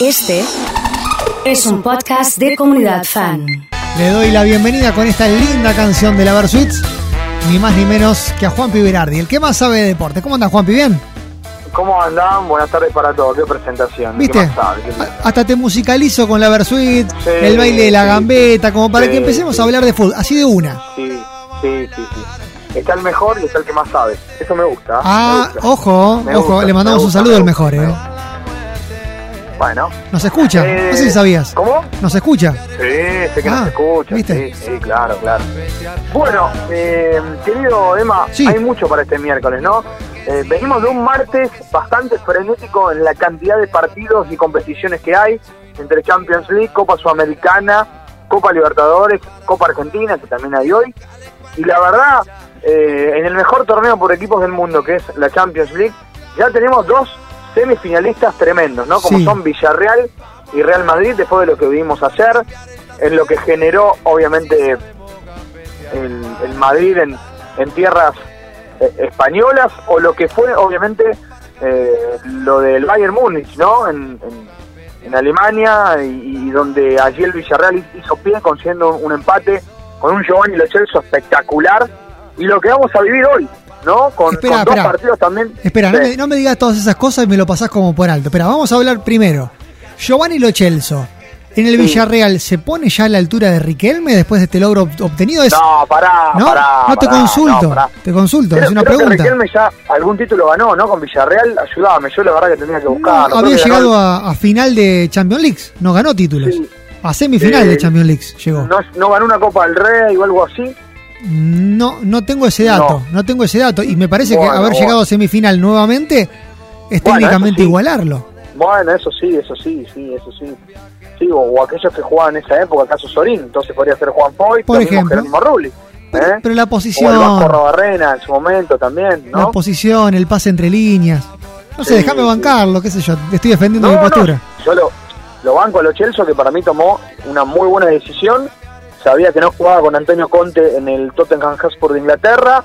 Este es un podcast de comunidad fan. Le doy la bienvenida con esta linda canción de la Versuits, ni más ni menos que a Juan Berardi, el que más sabe de deporte. ¿Cómo anda Juanpi? ¿Bien? ¿Cómo andan? Buenas tardes para todos. Qué presentación. ¿Viste? ¿Qué más sabe? ¿Qué más? Hasta te musicalizo con la Versuit, Sí, el baile de la sí, gambeta, como para sí, que empecemos sí. a hablar de fútbol, así de una. Sí, sí, sí, sí. Está el mejor y está el que más sabe. Eso me gusta. Ah, me gusta. ojo, Me ojo, gusta, le mandamos un saludo al mejor, me ¿eh? Bueno. ¿Nos escucha? Eh, No sé si sabías. ¿Cómo? ¿Nos escucha? Sí, sé que Ah, nos escucha. ¿viste? Sí, sí, claro, claro. Bueno, eh, querido Emma, Sí. hay mucho para este miércoles, ¿no? Eh, venimos de un martes bastante frenético en la cantidad de partidos y competiciones que hay entre Champions League, Copa Sudamericana, Copa Libertadores, Copa Argentina, que también hay hoy. Y la verdad, eh, en el mejor torneo por equipos del mundo, que es la Champions League, ya tenemos dos semifinalistas tremendos, ¿no? Como Sí. son Villarreal y Real Madrid, después de lo que vimos ayer, en lo que generó, obviamente, el, el Madrid en, en tierras eh, españolas, o lo que fue, obviamente, eh, lo del Bayern Múnich, ¿no? En, en- en Alemania, y, y donde allí el Villarreal hizo pie consiguiendo un, empate con un Giovanni Lo Celso espectacular, y lo que vamos a vivir hoy, ¿no? Con, Espera, con dos espera. partidos también. Espera, no me, no me digas todas esas cosas y me lo pasás como por alto. Espera, vamos a hablar primero. Giovanni Lo Celso, en el Sí. Villarreal, ¿se pone ya a la altura de Riquelme después de este logro ob- obtenido? Es, No, pará, ¿No? pará. No te pará, consulto, no, pará. te consulto, Creo, es una creo pregunta. que Riquelme ya algún título ganó, ¿no? Con Villarreal, ayúdame, yo la verdad que tenía que No, buscar. había llegado a, a final de Champions League, no ganó títulos. Sí. A semifinal Eh, de Champions League llegó. no, no ganó una Copa del Rey o algo así. No, no tengo ese dato, no, tengo ese dato. Y me parece que haber bueno. llegado a semifinal nuevamente es Bueno, técnicamente sí. igualarlo. Bueno, eso sí, eso sí, sí, eso sí. Sí, o, o aquellos que jugaban en esa época, caso Sorín, entonces podría ser Juan Foy, Por lo mismo ejemplo. Jerónimo Rulli. Pero, ¿eh? pero la O el posición, Robarrena en su momento también, la ¿no? posición, el pase entre líneas. No sé, Sí, déjame bancarlo, qué sé yo, estoy defendiendo No, mi no, postura. yo lo, lo banco a lo Chelsea, que para mí tomó una muy buena decisión. Sabía que no jugaba con Antonio Conte en el Tottenham Hotspur de Inglaterra,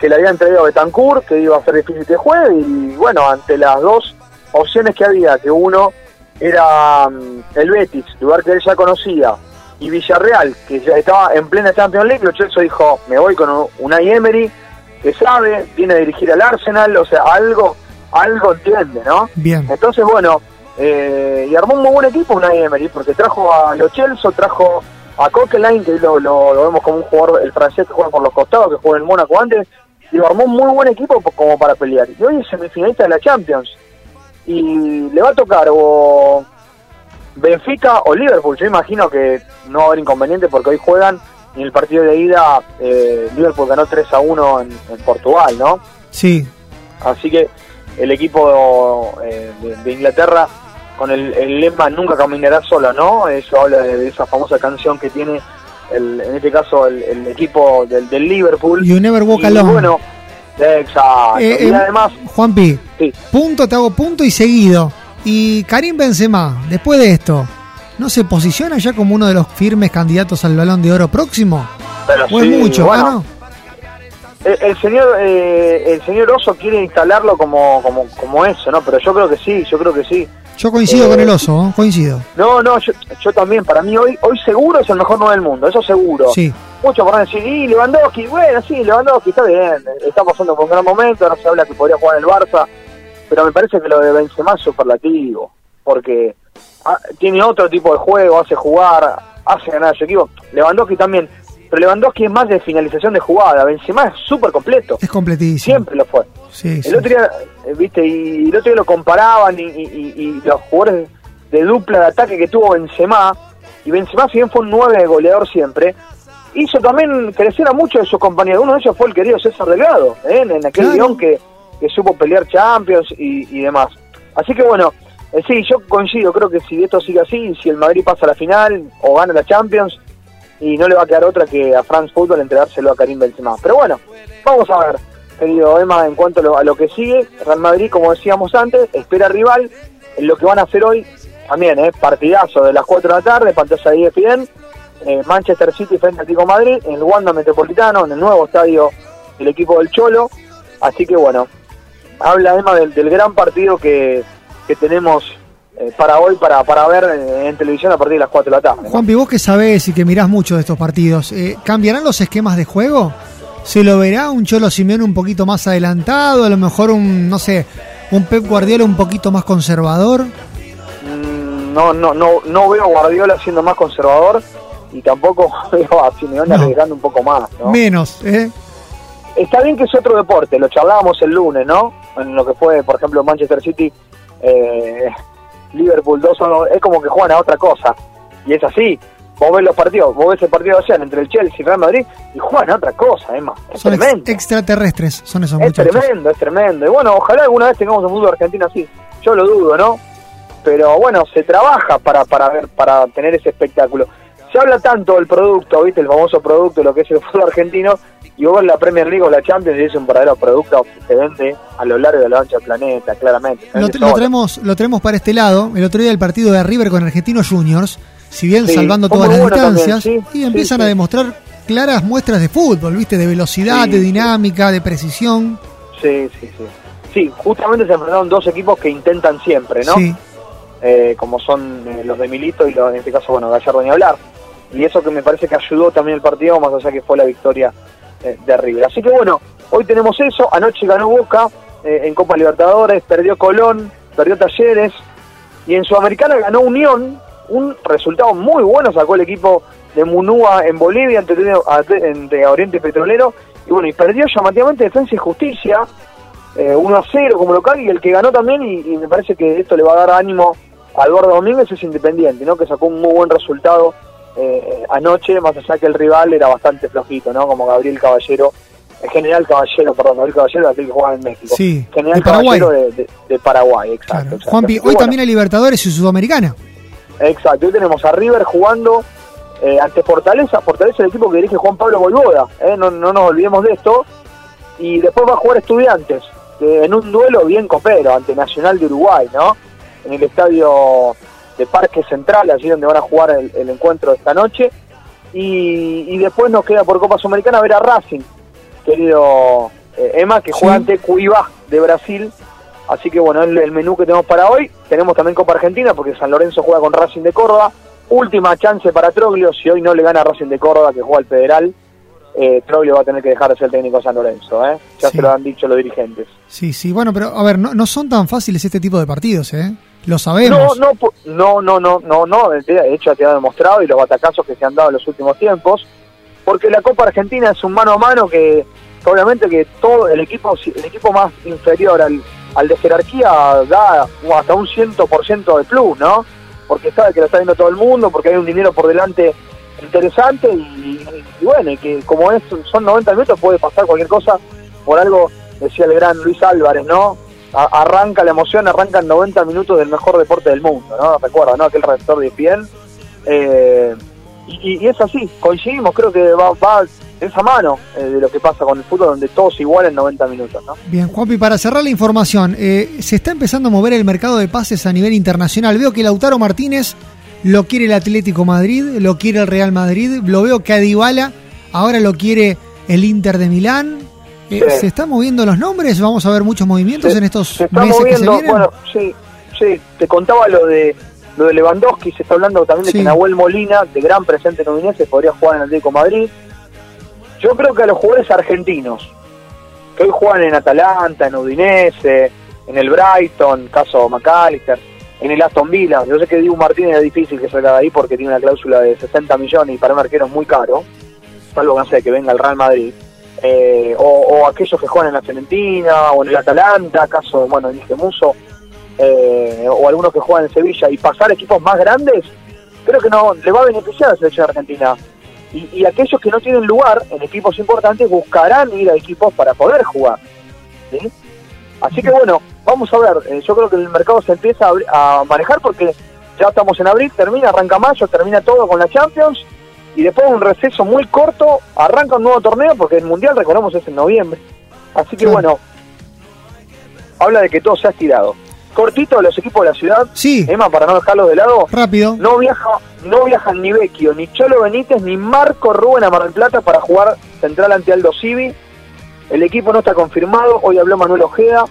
que le habían traído a Betancourt, que iba a ser difícil que juegue, y bueno, ante las dos opciones que había, que uno era mm, el Betis, lugar que él ya conocía, y Villarreal, que ya estaba en plena Champions League, lo Chelsea dijo, me voy con Unai Emery, que sabe, viene a dirigir al Arsenal, o sea, algo, algo entiende, ¿no? Bien. Entonces, bueno, eh, y armó un muy buen equipo Unai Emery, porque trajo a Lo Celso, trajo a Coquelin, que lo, lo- lo vemos como un jugador, el francés que juega por los costados, que juega en el Mónaco antes, y lo armó un muy buen equipo po- como para pelear. Y hoy es semifinalista de la Champions. Y le va a tocar o Benfica o Liverpool. Yo imagino que no va a haber inconveniente porque hoy juegan y en el partido de ida eh, Liverpool ganó 3 a 1 en, en Portugal, ¿no? Sí, Así que el equipo eh, de, de Inglaterra con el, el lema nunca caminará solo, ¿no? Eso habla de, de esa famosa canción que tiene, el, en este caso, el, el equipo del, del Liverpool. You never walk Y alone. bueno, exacto. Eh, y eh, además, Juanpi, sí, punto, te hago punto y seguido. Y Karim Benzema, después de esto, ¿no se posiciona ya como uno de los firmes candidatos al Balón de Oro próximo? pero ¿O es mucho? bueno, Ah, no. el, el señor eh, el señor Oso quiere instalarlo como, como, como eso, ¿no? Pero yo creo que sí, yo creo que sí. Yo coincido Eh, con el oso, ¿eh? coincido. No, no, yo, yo también, para mí hoy hoy seguro es el mejor 9 del mundo, eso seguro. Sí, Muchos podrán decir, y Lewandowski, bueno, sí, Lewandowski está bien, está pasando por un gran momento, no se habla que podría jugar en el Barça, pero me parece que lo de Benzema es superlativo, porque ah, tiene otro tipo de juego, hace jugar, hace ganar a su equipo. Lewandowski también, pero Lewandowski es más de finalización de jugada, Benzema es súper completo, es completísimo. siempre lo fue. Sí, sí. El otro día, eh, viste, y el otro día lo comparaban y, y- y- y los jugadores de dupla de ataque que tuvo Benzema, y Benzema si bien fue un 9 goleador siempre, hizo también crecer a muchos de sus compañeros. Uno de ellos fue el querido César Delgado, ¿eh? en aquel Claro. León que, que supo pelear Champions y, y demás. Así que bueno, eh, sí, yo coincido, creo que si esto sigue así, si el Madrid pasa a la final o gana la Champions, y no le va a quedar otra que a France Football entregárselo a Karim Benzema. Pero bueno, vamos a ver, querido Emma, en cuanto a lo, a lo que sigue, Real Madrid, como decíamos antes, espera rival, en lo que van a hacer hoy, también, ¿eh? partidazo de las 4 de la tarde, pantalla de ESPN, eh, Manchester City frente a Atlético Madrid, en el Wanda Metropolitano, en el nuevo estadio del equipo del Cholo, así que bueno, habla Emma del, gran partido que, que tenemos eh, para hoy, para, para ver en televisión a partir de las 4 de la tarde. ¿no? Juanpi, vos que sabés y que mirás mucho de estos partidos, eh, ¿cambiarán los esquemas de juego? ¿Se lo verá un Cholo Simeone un poquito más adelantado? A lo mejor un, no sé, un Pep Guardiola un poquito más conservador. Mm, No, no, no, no veo a Guardiola siendo más conservador y tampoco veo a Simeone No. arriesgando un poco más. ¿no? Menos, ¿eh? Está bien que es otro deporte, lo charlábamos el lunes, ¿no? En lo que fue, por ejemplo, Manchester City, eh, Liverpool 2 es como que juegan a otra cosa. Y es así. Vos ves los partidos, vos ves el partido de ayer entre el Chelsea y Real Madrid y juegan a otra cosa, Emma. Es Son ex- tremendo. extraterrestres, son esos Es muchachos. tremendo, es tremendo. Y bueno, ojalá alguna vez tengamos un fútbol argentino así. Yo lo dudo, ¿no? Pero bueno, se trabaja para, para ver, para tener ese espectáculo. Se habla tanto del producto, ¿viste? El famoso producto, lo que es el fútbol argentino, y vos ves la Premier League o la Champions y es un verdadero producto que se vende a lo largo de la ancha del planeta, claramente. Lo, lo traemos, lo traemos para este lado. El otro día el partido de River con Argentinos Juniors, si bien Sí, salvando todas las también, distancias, sí, y empiezan a demostrar claras muestras de fútbol, ¿viste? De velocidad, de dinámica, de precisión. Sí, sí, sí. Sí, justamente se enfrentaron dos equipos que intentan siempre, ¿no? Sí, eh, como son eh, los de Milito y los, en este caso, bueno, Gallardo ni hablar. Y eso que me parece que ayudó también el partido, más allá que fue la victoria eh, de River. Así que bueno, hoy tenemos eso. Anoche ganó Boca eh, en Copa Libertadores, perdió Colón, perdió Talleres. Y en Sudamericana ganó Unión. Un resultado muy bueno sacó el equipo de Munúa en Bolivia ante, ante- ante Oriente Petrolero. Y bueno, y perdió llamativamente Defensa y Justicia. eh, 1 a 0 como local y el que ganó también y, y me parece que esto le va a dar ánimo a Eduardo Domínguez es Independiente, ¿no? Que sacó un muy buen resultado eh, anoche, más allá que el rival era bastante flojito, ¿no? Como Gabriel Caballero, el General Caballero, perdón, Gabriel Caballero, aquel que juega en México. Sí, General de Paraguay. Caballero de, de- de Paraguay, exacto. claro. exacto. Juanpi, hoy bueno, también hay Libertadores y Sudamericana. Exacto, hoy tenemos a River jugando eh, ante Fortaleza, Fortaleza es el equipo que dirige Juan Pablo Volvoda, ¿eh? no, no nos olvidemos de esto, y después va a jugar Estudiantes, en un duelo bien copero ante Nacional de Uruguay, ¿no? En el estadio de Parque Central, allí donde van a jugar el, el encuentro de esta noche, y, y después nos queda por Copa Sudamericana ver a Racing, querido eh, Emma, que juega Sí. ante Cuiabá de Brasil, Así que bueno, el, el menú que tenemos para hoy. Tenemos también Copa Argentina porque San Lorenzo juega con Racing de Córdoba. Última chance para Troglio. Si hoy no le gana a Racing de Córdoba, que juega el Federal, eh, Troglio va a tener que dejar de ser técnico de San Lorenzo. ¿eh? Ya Sí. se lo han dicho los dirigentes. Sí, sí, bueno, pero a ver, no, no son tan fáciles este tipo de partidos, ¿eh? Lo sabemos. no, no, no, no, no, no. De hecho, te ha demostrado y los batacazos que se han dado en los últimos tiempos. Porque la Copa Argentina es un mano a mano que, que obviamente, que todo el equipo, el equipo más inferior al, al de jerarquía da hasta un 100% de plus, ¿no? Porque sabe que lo está viendo todo el mundo, porque hay un dinero por delante interesante y, bueno, y que como es son 90 minutos puede pasar cualquier cosa. Por algo decía el gran Luis Álvarez, ¿no? Arranca la emoción, arrancan 90 minutos del mejor deporte del mundo, ¿no? Recuerda, ¿no? Aquel receptor de bien. Eh, y, y es así, coincidimos, creo que va, va esa mano eh, de lo que pasa con el fútbol, donde todos igual en 90 minutos, ¿no? Bien, Juanpi, para cerrar la información, eh, se está empezando a mover el mercado de pases a nivel internacional. Veo que Lautaro Martínez lo quiere el Atlético Madrid, lo quiere el Real Madrid, lo veo que a Dybala ahora lo quiere el Inter de Milán. Eh, Sí. ¿Se están moviendo los nombres? ¿Vamos a ver muchos movimientos Se- en estos se está meses que se moviendo, vienen? bueno, sí, sí, te contaba lo de lo de Lewandowski, se está hablando también de que Nahuel Molina, de gran presente en Udinese, podría jugar en el Atlético Madrid. Yo creo que a los jugadores argentinos, que hoy juegan en Atalanta, en Udinese, en el Brighton, caso McAllister, en el Aston Villa, yo sé que Dibu Martínez es difícil que salga de ahí porque tiene una cláusula de 60 millones y para un arquero es muy caro, salvo no sé, que venga al Real Madrid. Eh, o, o aquellos que juegan en la Fiorentina o en el Atalanta, caso, bueno, dije Muso, eh, o algunos que juegan en Sevilla y pasar equipos más grandes, creo que no le va a beneficiar a la selección argentina. Y, y aquellos que no tienen lugar en equipos importantes buscarán ir a equipos para poder jugar. ¿sí? Así que bueno, vamos a ver, eh, yo creo que el mercado se empieza a, manejar porque ya estamos en abril, termina, arranca mayo, termina todo con la Champions y después de un receso muy corto arranca un nuevo torneo porque el Mundial, recordemos, es en noviembre. Así que bueno, habla de que todo se ha estirado. Cortito los equipos de la ciudad, Sí, Emma, para no dejarlos de lado, rápido. no viaja, no viajan ni Vecchio, ni Cholo Benítez, ni Marco Rubén a Mar del Plata para jugar central ante Aldo Civi. El equipo no está confirmado, hoy habló Manuel Ojeda,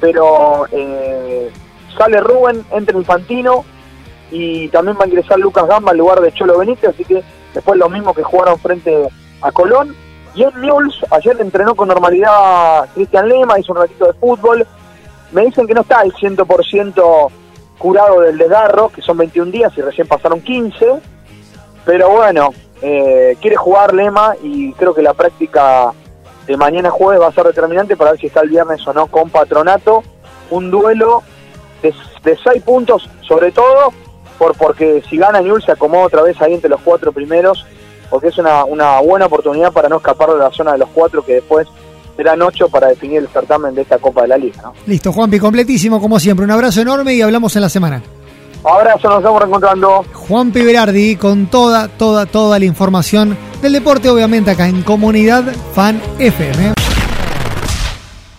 pero eh, sale Rubén, entra Infantino y también va a ingresar Lucas Gamba en lugar de Cholo Benítez, así que después lo mismo que jugaron frente a Colón. Y en News, ayer entrenó con normalidad Cristian Lema, hizo un ratito de fútbol. Me dicen que no está el 100% curado del desgarro, que son 21 días y recién pasaron 15. Pero bueno, eh, quiere jugar Lema y creo que la práctica de mañana jueves va a ser determinante para ver si está el viernes o no con Patronato. Un duelo de, de seis puntos, sobre todo por porque si gana Newell se acomoda otra vez ahí entre los cuatro primeros, porque es una, una buena oportunidad para no escapar de la zona de los cuatro que después serán ocho para definir el certamen de esta Copa de la Liga. ¿no? Listo, Juanpi, completísimo como siempre. Un abrazo enorme y hablamos en la semana. Abrazo, nos estamos reencontrando. Juan Berardi con toda, toda, toda la información del deporte, obviamente acá en Comunidad Fan FM.